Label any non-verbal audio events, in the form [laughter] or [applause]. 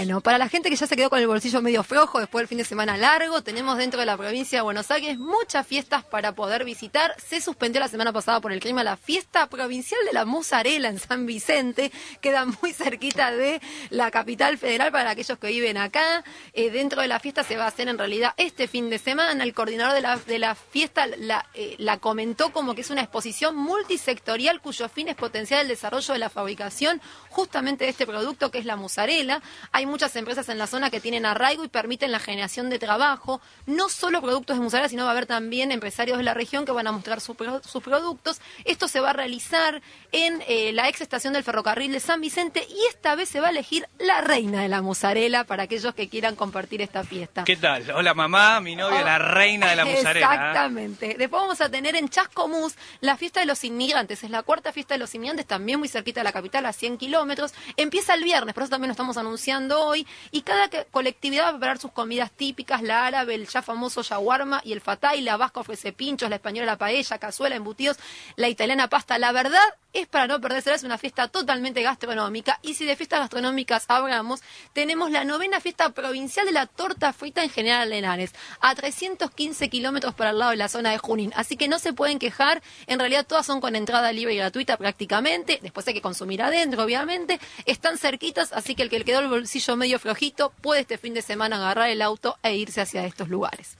Bueno, para la gente que ya se quedó con el bolsillo medio flojo después del fin de semana largo, tenemos dentro de la provincia de Buenos Aires muchas fiestas para poder visitar. Se suspendió la semana pasada por el clima la fiesta provincial de la mozzarella en San Vicente, queda muy cerquita de la capital federal para aquellos que viven acá. Eh, dentro de la fiesta se va a hacer en realidad este fin de semana. El coordinador de la, de la fiesta la, eh, la comentó como que es una exposición multisectorial cuyo fin es potenciar el desarrollo de la fabricación justamente de este producto que es la mozzarella. Hay muchas empresas en la zona que tienen arraigo y permiten la generación de trabajo. No solo productos de mozzarella, sino va a haber también empresarios de la región que van a mostrar sus productos. Esto se va a realizar en eh, la ex estación del ferrocarril de San Vicente y esta vez se va a elegir la reina de la mozzarella para aquellos que quieran compartir esta fiesta. ¿Qué tal? Hola mamá, mi novia, la reina de la [laughs] mozzarella. ¿eh? Exactamente. Después vamos a tener en Chascomús la fiesta de los inmigrantes. Es la cuarta fiesta de los inmigrantes, también muy cerquita de la capital, a 100 kilómetros. Empieza el viernes, por eso también lo estamos anunciando hoy. Y cada colectividad va a preparar sus comidas típicas, la árabe, el ya famoso yaguarma y el fatay, la vasca ofrece pinchos, la española la paella, cazuela, embutidos, la italiana pasta. La verdad es para no perderse, es una fiesta totalmente gastronómica. Y si de fiestas gastronómicas hablamos, tenemos la novena fiesta provincial de la torta frita en General Lenares, a 315 kilómetros para el lado de la zona de Junín. Así que no se pueden quejar, en realidad todas son con entrada libre y gratuita prácticamente, después hay que consumir adentro, obviamente. Están cerquitas, así que el que le quedó el bolsillo medio flojito puede este fin de semana agarrar el auto e irse hacia estos lugares.